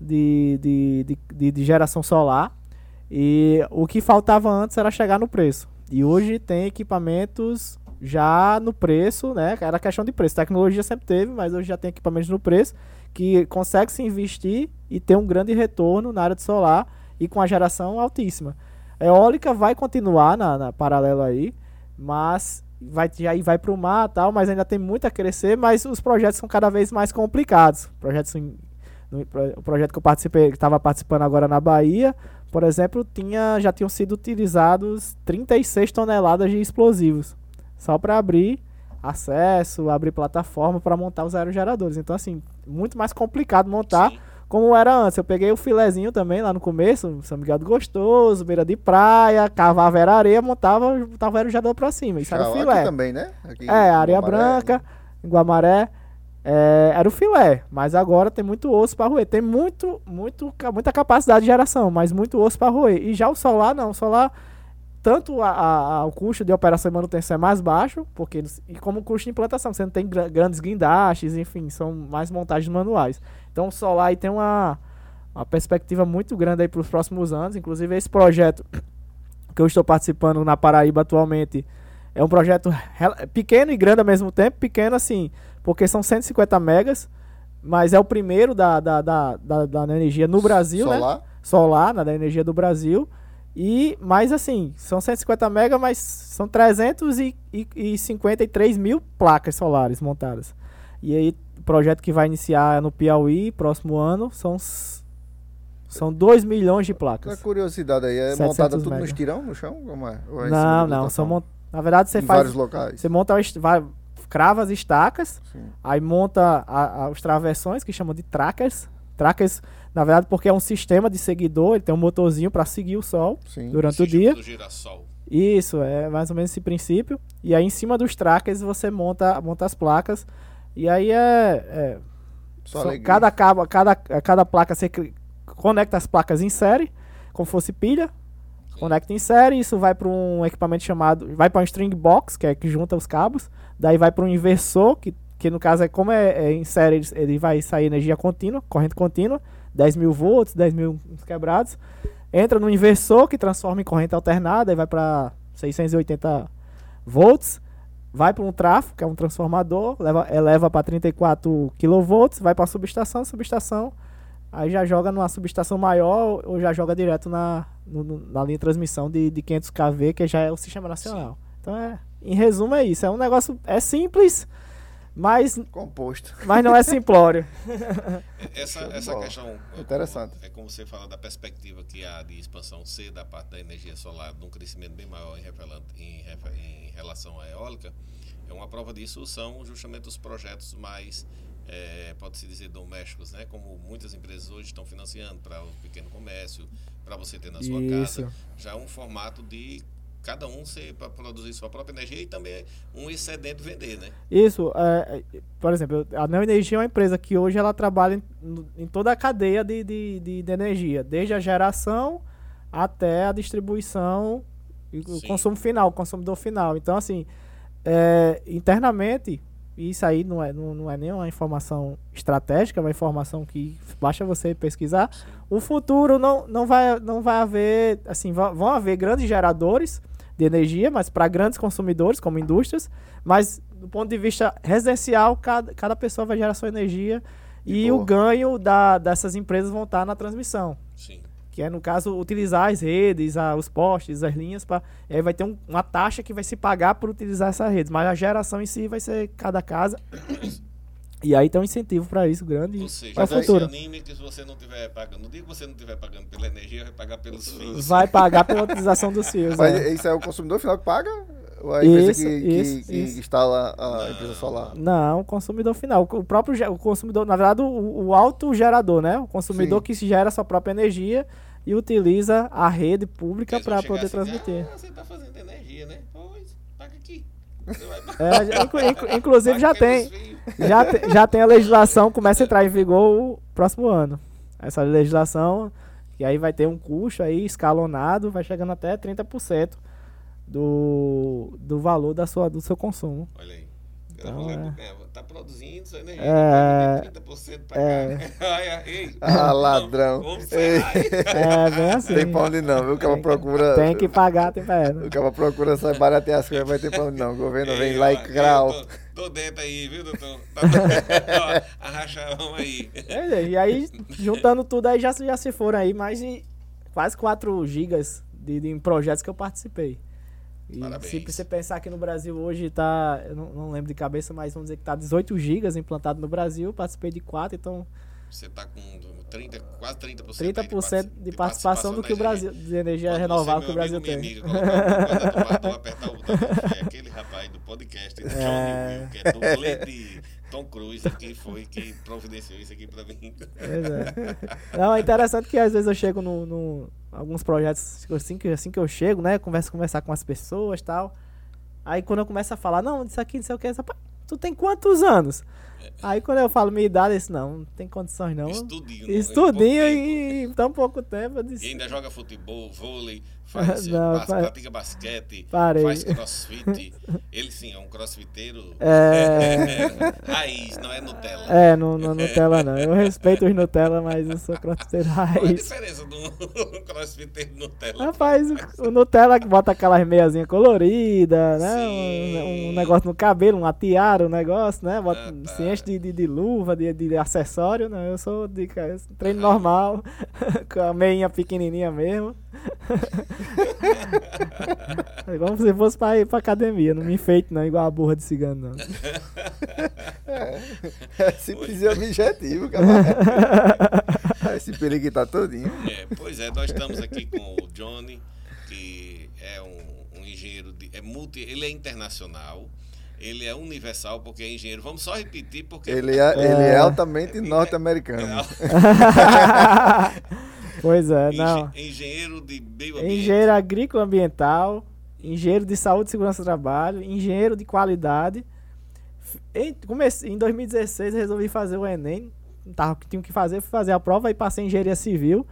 de, de, de, de geração solar. E o que faltava antes era chegar no preço. E hoje tem equipamentos já no preço, né? Era questão de preço. Tecnologia sempre teve, mas hoje já tem equipamentos no preço que consegue se investir e ter um grande retorno na área de solar e com a geração altíssima. A eólica vai continuar na, na paralelo aí, mas vai, aí vai para o mar tal, mas ainda tem muito a crescer, mas os projetos são cada vez mais complicados. Projetos no, o projeto que eu participei, que estava participando agora na Bahia, por exemplo, tinha, já tinham sido utilizados 36 toneladas de explosivos. Só para abrir acesso, abrir plataforma para montar os aerogeradores. Então, assim, muito mais complicado montar. Sim como era antes. Eu peguei o filezinho também lá no começo, São Miguel do Gostoso, beira de praia, cavava era areia, montava, botava o aerogerador pra cima. Isso era o filé. Aqui também, né? Aqui é, areia Guamaré, branca, em Guamaré. É, era o filé, mas agora tem muito osso para roer. Tem muito, muito, muita capacidade de geração, mas muito osso para roer. E já o solar, não. O solar, tanto a, a, o custo de operação e manutenção é mais baixo, porque e como o custo de implantação, você não tem grandes guindastes, enfim, são mais montagens manuais. Então o solar aí tem uma, uma perspectiva muito grande aí para os próximos anos. Inclusive esse projeto que eu estou participando na Paraíba atualmente é um projeto pequeno e grande ao mesmo tempo. Pequeno assim, porque são 150 megas, mas é o primeiro da, da, da, da, da energia no Brasil? Solar? né? Solar, da energia do Brasil. E, mas assim, são 150 megas, mas são 353 mil placas solares montadas. E aí, o projeto que vai iniciar no Piauí, próximo ano, são são 2 milhões de placas. A curiosidade aí, é montada tudo mega. no estirão, no chão? Como é? é não, não. São mont... Na verdade, você em faz. vários locais. Você monta vai, crava as estacas, Sim. aí monta a, a, os travessões, que chamam de trackers. Trackers, na verdade, porque é um sistema de seguidor, ele tem um motorzinho para seguir o sol Sim. durante o, o dia. Do girassol. Isso, é mais ou menos esse princípio. E aí, em cima dos trackers, você monta, monta as placas. E aí é. é só cada, cabo, cada, cada placa você conecta as placas em série, como fosse pilha. Conecta em série, isso vai para um equipamento chamado. Vai para um string box, que é que junta os cabos. Daí vai para um inversor, que, que no caso é como é, é em série, ele, ele, vai sair energia contínua, corrente contínua, 10 mil volts, 10 mil quebrados. Entra no inversor, que transforma em corrente alternada, e vai para 680 volts. Vai para um trafo, que é um transformador, leva, eleva para 34 kV, vai para a subestação, subestação aí já joga numa subestação maior ou já joga direto na, no, na linha de transmissão de, de 500 kV, que já é o sistema nacional. Sim. Então, é, em resumo, é isso. É um negócio é simples, mas composto. Mas não é simplório. [LAUGHS] essa essa questão interessante. É como você fala da perspectiva que há de expansão C da parte da energia solar, de um crescimento bem maior em, em, em relação à eólica. É uma prova disso são justamente os projetos mais é, pode-se dizer, domésticos, né? Como muitas empresas hoje estão financiando para o pequeno comércio, para você ter na sua Isso. casa. Já é um formato de cada um para produzir sua própria energia e também um excedente vender, né? Isso, é, é por exemplo, a Neo Energia é uma empresa que hoje ela trabalha em, em toda a cadeia de, de, de, de, energia, desde a geração até a distribuição e o consumo final, o consumidor final. Então, assim, é, internamente isso aí não é, não, não é nem uma informação estratégica, é uma informação que basta você pesquisar. O futuro não, não, vai, não vai haver, assim, vão haver grandes geradores de energia, mas para grandes consumidores, como indústrias, mas do ponto de vista residencial, cada, cada pessoa vai gerar sua energia e, e o ganho da, dessas empresas vão estar na transmissão. Sim que é no caso utilizar as redes, a, os postes, as linhas para aí vai ter um, uma taxa que vai se pagar por utilizar essas redes, mas a geração em si vai ser cada casa. E aí tem um incentivo para isso grande. Ou seja, para o futuro. anime que se você não tiver pagando, no dia que você não estiver pagando pela energia, vai pagar pelos fios. Vai pagar pela [LAUGHS] utilização dos fios. Mas é. isso é o consumidor final que paga? Ou a empresa isso, que, isso, que, isso. que, instala a não. empresa solar? Não, o consumidor final. O próprio o consumidor, na verdade, o, o autogerador, né? O consumidor Sim. que gera a sua própria energia e utiliza a rede pública para poder assim, transmitir. Ah, você está fazendo energia, né? Pois, paga aqui. É, inclu, inclu, inclusive já tem, já, te, já tem a legislação, começa a entrar em vigor o próximo ano. Essa legislação, que aí vai ter um custo aí escalonado, vai chegando até 30% do, do valor da sua, do seu consumo. Olha aí. Então, é. Tá produzindo sua energia, é, 30% pra é, [LAUGHS] cá. Ei, ah, ladrão. [LAUGHS] É, bem assim. Tem pão de não, viu? O cara procura. Tem que pagar, tem pé. O cara procura só baratear as coisas, vai ter pão de não. O governo Ei, vem lá e crau. Tô, tô, dentro aí, viu, doutor? [LAUGHS] Arrachão aí. É, e aí, juntando tudo aí, já, já se foram aí mais de quase 4 gigas de, de projetos que eu participei. E Parabéns. se você pensar que no Brasil hoje tá, eu não, não lembro de cabeça, mas vamos dizer que tá 18 gigas implantado no Brasil, participei de 4, então Você está com 30, quase 30%. 30% de participação do que o Brasil de energia Quando renovável você, que o Brasil tem. minha amiga, colocar o botão para apertar o botão, foi aquele rapaz do podcast do Johnny É. Will, que é dublê de Tom Cruise, que foi que providenciou isso aqui para mim. É. Não, é interessante que às vezes eu chego no, no- alguns projetos assim que, assim que eu chego, né? Converso conversar com as pessoas e tal. Aí quando eu começo a falar, não, isso aqui, não sei o que, rapaz, tu tem quantos anos? Aí quando eu falo minha idade, eu disse, não, não tem condições não. Estudinho. né? Estudinho Em pouco tempo. e em tão pouco tempo. Eu E disse, ainda joga futebol, vôlei, faz, [LAUGHS] Não, faz- pa- pratica basquete, Parei. faz [LAUGHS] crossfit. Ele sim é um crossfiteiro É. [LAUGHS] raiz, não é Nutella. é, não, não Nutella não. Eu respeito os Nutella, mas eu sou crossfiteiro Qual é a raiz. diferença do crossfiteiro Nutella? Rapaz, o, o Nutella que bota aquelas meiazinhas coloridas, né? Um, um negócio no cabelo, uma tiara, um negócio, né? Bota, Ah, tá. Se enche de, de, de luva, de, de acessório, né? Eu sou de treino normal, com a meinha pequenininha mesmo. [LAUGHS] É como se fosse pra ir pra academia, não me enfeite não, igual a burra de cigano, não. [LAUGHS] É simples e objetivo, cara. [LAUGHS] Esse perigo tá todinho. É, pois é, nós estamos aqui com o Johnny, que é um, um engenheiro, de, é multi, ele é internacional, ele é universal porque é engenheiro. Vamos só repetir porque Ele é, ele é altamente norte-americano. Pois é, Engen- não. engenheiro de meio ambiente. Engenheiro agrícola ambiental, engenheiro de saúde e segurança do trabalho, engenheiro de qualidade. Em, comecei, em 2016 eu resolvi fazer o Enem. Tava, tinha que fazer, fui fazer a prova e passei em engenharia civil.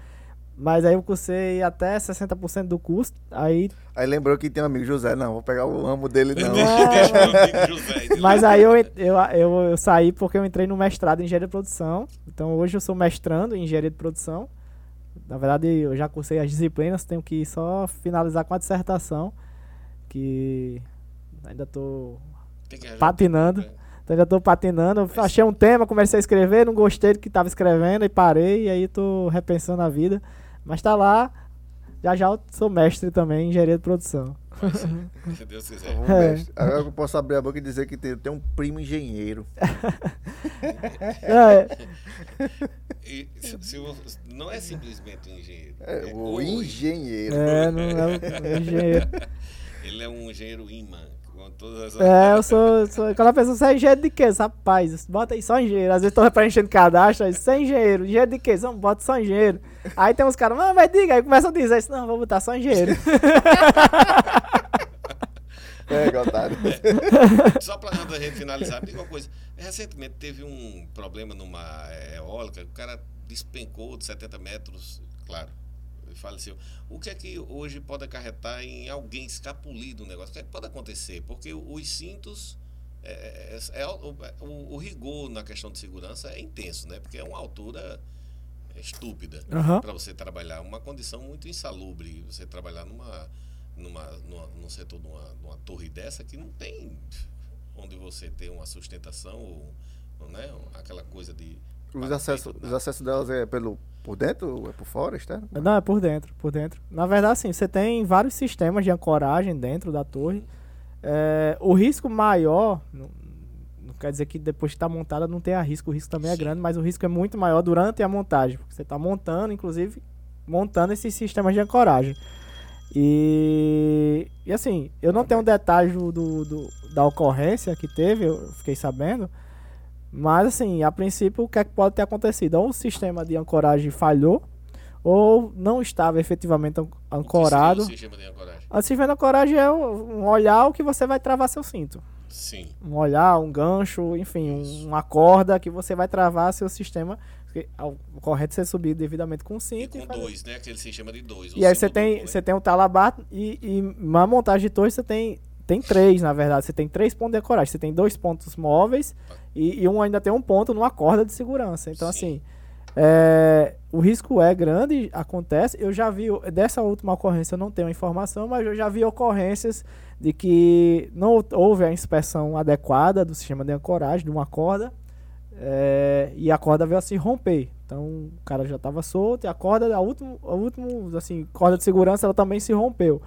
Mas aí eu cursei até 60% do curso. Aí, Aí lembrou que tem um amigo José. Não, vou pegar o ramo dele, não. Deixa, deixa meu amigo José. mas aí eu, eu, eu, eu saí porque eu entrei no mestrado em engenharia de produção. Então hoje eu sou mestrando em engenharia de produção. Na verdade, eu já cursei as disciplinas, tenho que só finalizar com a dissertação. Que ainda arranjar patinando. né? Então já tô patinando. Eu Achei um tema, comecei a escrever, não gostei do que tava escrevendo e parei, e aí tô repensando a vida. Mas tá lá. Já já eu sou mestre também em engenharia de produção. [LAUGHS] Se Deus quiser. Vamos, mestre. Agora eu posso abrir a boca e dizer que tem, tem um primo engenheiro. [LAUGHS] É, E se- se não é simplesmente um engenheiro. É, é o engenheiro. é, não é um engenheiro. [LAUGHS] Ele é um engenheiro imã. Com todas as É, eu sou. sou quando a pessoa você é engenheiro de quê? Rapaz, bota aí só engenheiro. Às vezes tô preenchendo cadastro, aí, você é engenheiro. Engenheiro de quê? Não, bota só engenheiro. Aí tem uns caras, não, mas diga, aí começa a dizer isso, não, vou botar só engenheiro. É, otário. Só para a gente finalizar, me diga uma coisa. Recentemente teve um problema numa eh, eólica, o cara despencou de 70 metros, claro, e faleceu. O que é que hoje pode acarretar em alguém escapulir do negócio? O que é que pode acontecer? Porque os cintos. É, é- é- o, o- o rigor na questão de segurança é intenso, né? Porque é uma altura estúpida Aham. para você trabalhar uma condição muito insalubre você trabalhar numa numa, numa num setor de uma, numa torre dessa que não tem onde você ter uma sustentação ou né aquela coisa de Os acessos, os acessos delas é pelo, por dentro ou é por fora, externo? Não, é por dentro, por dentro. Na verdade, assim, você tem vários sistemas de ancoragem dentro da torre. É, o risco maior, não, não quer dizer que depois que está montada não tenha risco, o risco também é Sim. grande, mas o risco é muito maior durante a montagem, porque você está montando, inclusive, montando esses sistemas de ancoragem. E, e assim, eu não tenho detalhe do, do- do- da ocorrência que teve, eu fiquei sabendo, mas assim, a princípio, o que é que pode ter acontecido? Ou o sistema de ancoragem falhou, ou não estava efetivamente O ancorado. o sistema de ancoragem? A sistema de ancoragem é um olhar o que você vai travar seu cinto. Sim. Um olhar, um gancho, enfim, um- uma corda que você vai travar seu sistema. Porque O correto é subir devidamente com o E cinto. com fazer- dois, né? Aquele sistema de dois. o E aí você tem, duplo, você né? tem o talabar e, e na montagem de torre você tem, tem três, na verdade. Você tem três pontos de ancoragem. Você tem dois pontos móveis e, e um ainda tem um ponto numa corda de segurança. Então, Sim. assim, é, o risco é grande, acontece. Eu já vi, dessa última ocorrência eu não tenho informação, mas eu já vi ocorrências de que não houve a inspeção adequada do sistema de ancoragem de uma corda é, e a corda veio a se romper. Então o cara já estava solto e a corda, a última, a última assim, corda de segurança, ela também se rompeu.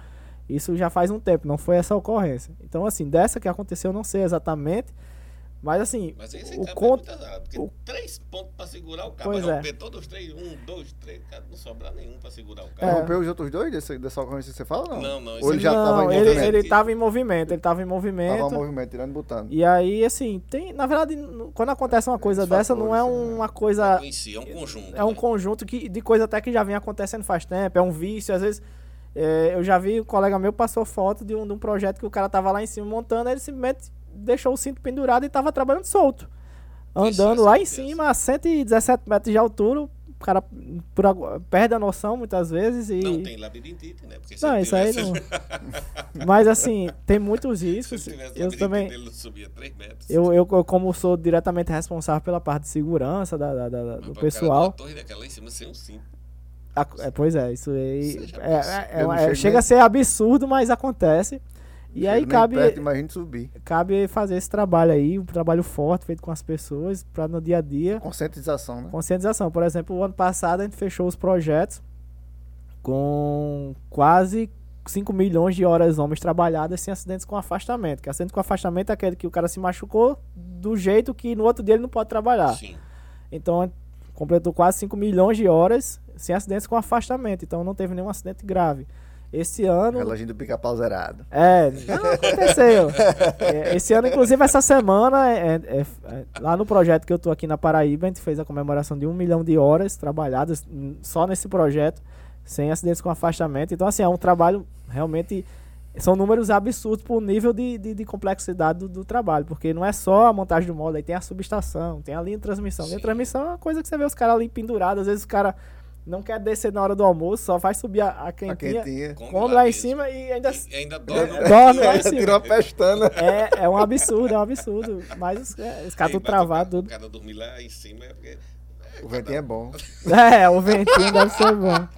Isso já faz um tempo, não foi essa ocorrência. Então, assim, dessa que aconteceu, eu não sei exatamente. Mas assim, Mas esse o conto. é porque o- três pontos pra segurar o carro. Pois Vai é. romper todos os três, um, dois, três, cara, não sobra nenhum pra segurar o É. carro. Rompeu os outros dois desse, dessa ocorrência que você fala, não? Não, não, Ou ele já não, tava em ele, movimento? ele tava em movimento, ele tava em movimento. Tava em movimento, tirando e botando. E aí, assim, tem. Na verdade, quando acontece uma coisa Esses dessa, não é fatores, né? uma coisa. Em si, é um conjunto. É um né? conjunto que, de coisa até que já vem acontecendo faz tempo, é um vício. Às vezes, é, eu já vi um colega meu passou foto de um, de um projeto que o cara tava lá em cima montando, aí ele simplesmente deixou o cinto pendurado e tava trabalhando solto. Andando lá em cima, a 117 metros de altura, o cara por perde a noção muitas vezes e. Não tem labirintite, né? Porque Não, isso aí não. [LAUGHS] Mas assim, tem muitos riscos. Eu também. ele subia 3 metros. Eu, eu, eu, como sou diretamente responsável pela parte de segurança da, da- da- Mas do cara pessoal. uma torre daquela lá em cima sem um cinto. a- é, pois é, isso aí. É- é- é- é- chega a ser absurdo, mas acontece. E aí cabe, Perto, subir. cabe fazer esse trabalho aí, um trabalho forte feito com as pessoas, para no dia a dia. Conscientização, né? Conscientização. Por exemplo, o ano passado a gente fechou os projetos com quase 5 milhões de horas homens trabalhadas sem acidentes com afastamento. Que acidente com afastamento é aquele que o cara se machucou do jeito que no outro dia ele não pode trabalhar. Sim. Então, a gente completou quase 5 milhões de horas sem acidentes com afastamento. Então, não teve nenhum acidente grave. Esse ano. Reloginho do pica-pau zerado. É, não aconteceu. [LAUGHS] É, esse ano, inclusive, essa semana, é- é- é- lá no projeto que eu tô aqui na Paraíba, a gente fez a comemoração de um milhão de horas trabalhadas só nesse projeto, sem acidentes com afastamento. Então, assim, é um trabalho realmente. São números absurdos por nível de, de, de complexidade do, do trabalho, porque não é só a montagem do módulo, aí tem a subestação, tem a linha de transmissão. A linha de transmissão é uma coisa que você vê os caras ali pendurados, às vezes o cara não quer descer na hora do almoço, só vai subir a, a A quentinha, quentinha. Come come lá em cima e ainda E ainda dorme. É, dorme lá em [LAUGHS] cima. Tirou a pestana. é, é um absurdo, é um absurdo. Mas os, é, os caras tudo bate o travado, cara- tudo. O cara dormir lá em cima é porque. O ventinho é bom. [LAUGHS] É, o ventinho deve ser bom.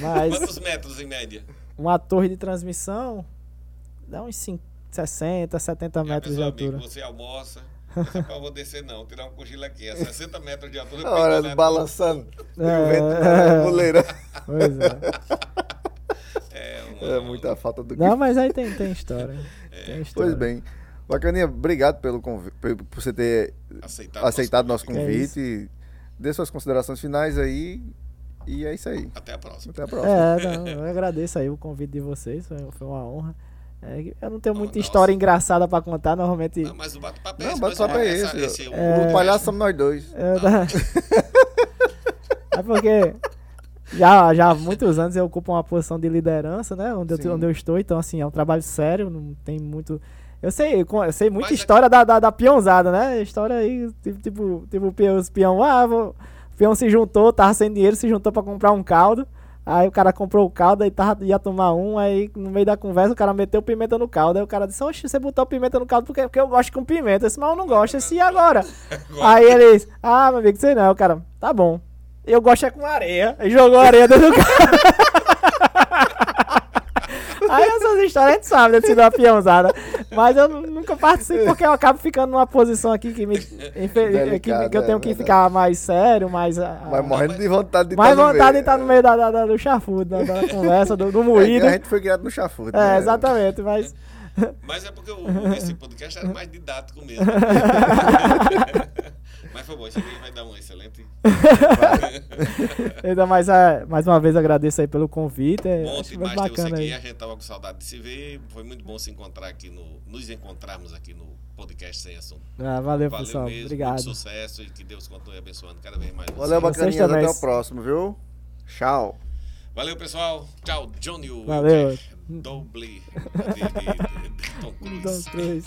Mas Quantos metros em média? uma torre de transmissão dá uns 5, 60, 70 E a metros de altura. amigo, você almoça. Eu vou descer, não. Tirar um cochilo aqui. A 60 metros de altura. Hora balançando. E o É, vento é. na muleira. Pois é. [LAUGHS] É, uma, É muita falta do que Não, mas aí tem, tem história. Tem história. Pois bem. Bacaninha, obrigado pelo convi- por você ter Aceitado, aceitado nosso convite. convite. Dê suas considerações finais aí. E é isso aí. Até a próxima. Até a próxima. É, [LAUGHS] não, eu agradeço aí o convite de vocês, foi, foi uma honra. É, eu não tenho muita Nossa. história engraçada pra contar, normalmente. Não, mas o bate-papo é Não, esse. bate-papo mas é essa- esse. é O palhaço somos nós dois. Eu [LAUGHS] da- é porque já, já há muitos anos eu ocupo uma posição de liderança, né? Onde eu, onde eu estou, então assim, é um trabalho sério, não tem muito. Eu sei, eu sei muita Mas é- história da, da, da peãozada, né? História aí, tipo, tipo, tipo os peão, ah, vou, o peão se juntou, tava sem dinheiro, se juntou pra comprar um caldo. Aí o cara comprou o caldo, aí tava, ia tomar um, aí no meio da conversa o cara meteu pimenta no caldo. Aí o cara disse, oxe, você botou pimenta no caldo porque, porque eu gosto com pimenta. Mas eu não gosto. Eu disse, e [LAUGHS] agora? Aí ele disse, ah, meu amigo, sei não. O cara, tá bom. Eu gosto é com areia. Aí jogou areia dentro do [LAUGHS] carro. Aí essas histórias a gente sabe, deve ser uma peãozada. Mas eu nu- nunca participo porque eu acabo ficando numa posição aqui que, me, que, que eu tenho é que verdade. ficar mais sério, mais. ah, Mas morrendo de vontade de mais estar no vontade de meio. estar no meio da, da- da- do chafudo, da, da conversa, do, do É, moído. a gente foi criado no chafudo. É, né? exatamente, mas. Mas é porque o, esse podcast era mais didático mesmo. [LAUGHS] Mas foi bom, isso aqui vai dar um excelente. [LAUGHS] Ainda mais, mais uma vez agradeço aí pelo convite. É, Bom demais ter você aqui. aí. A gente tava com saudade de se ver. Foi muito bom se encontrar aqui no. Nos encontrarmos aqui no podcast sem assunto. Ah, valeu, Valeu pessoal. mesmo, Obrigado. muito sucesso e que Deus continue abençoando cada vez mais. Valeu, também. Até o próximo, viu? Tchau. Valeu, pessoal. Tchau, Johnny. Valeu. Doble de, de, de, de Tom Cruise. Um, dois, três.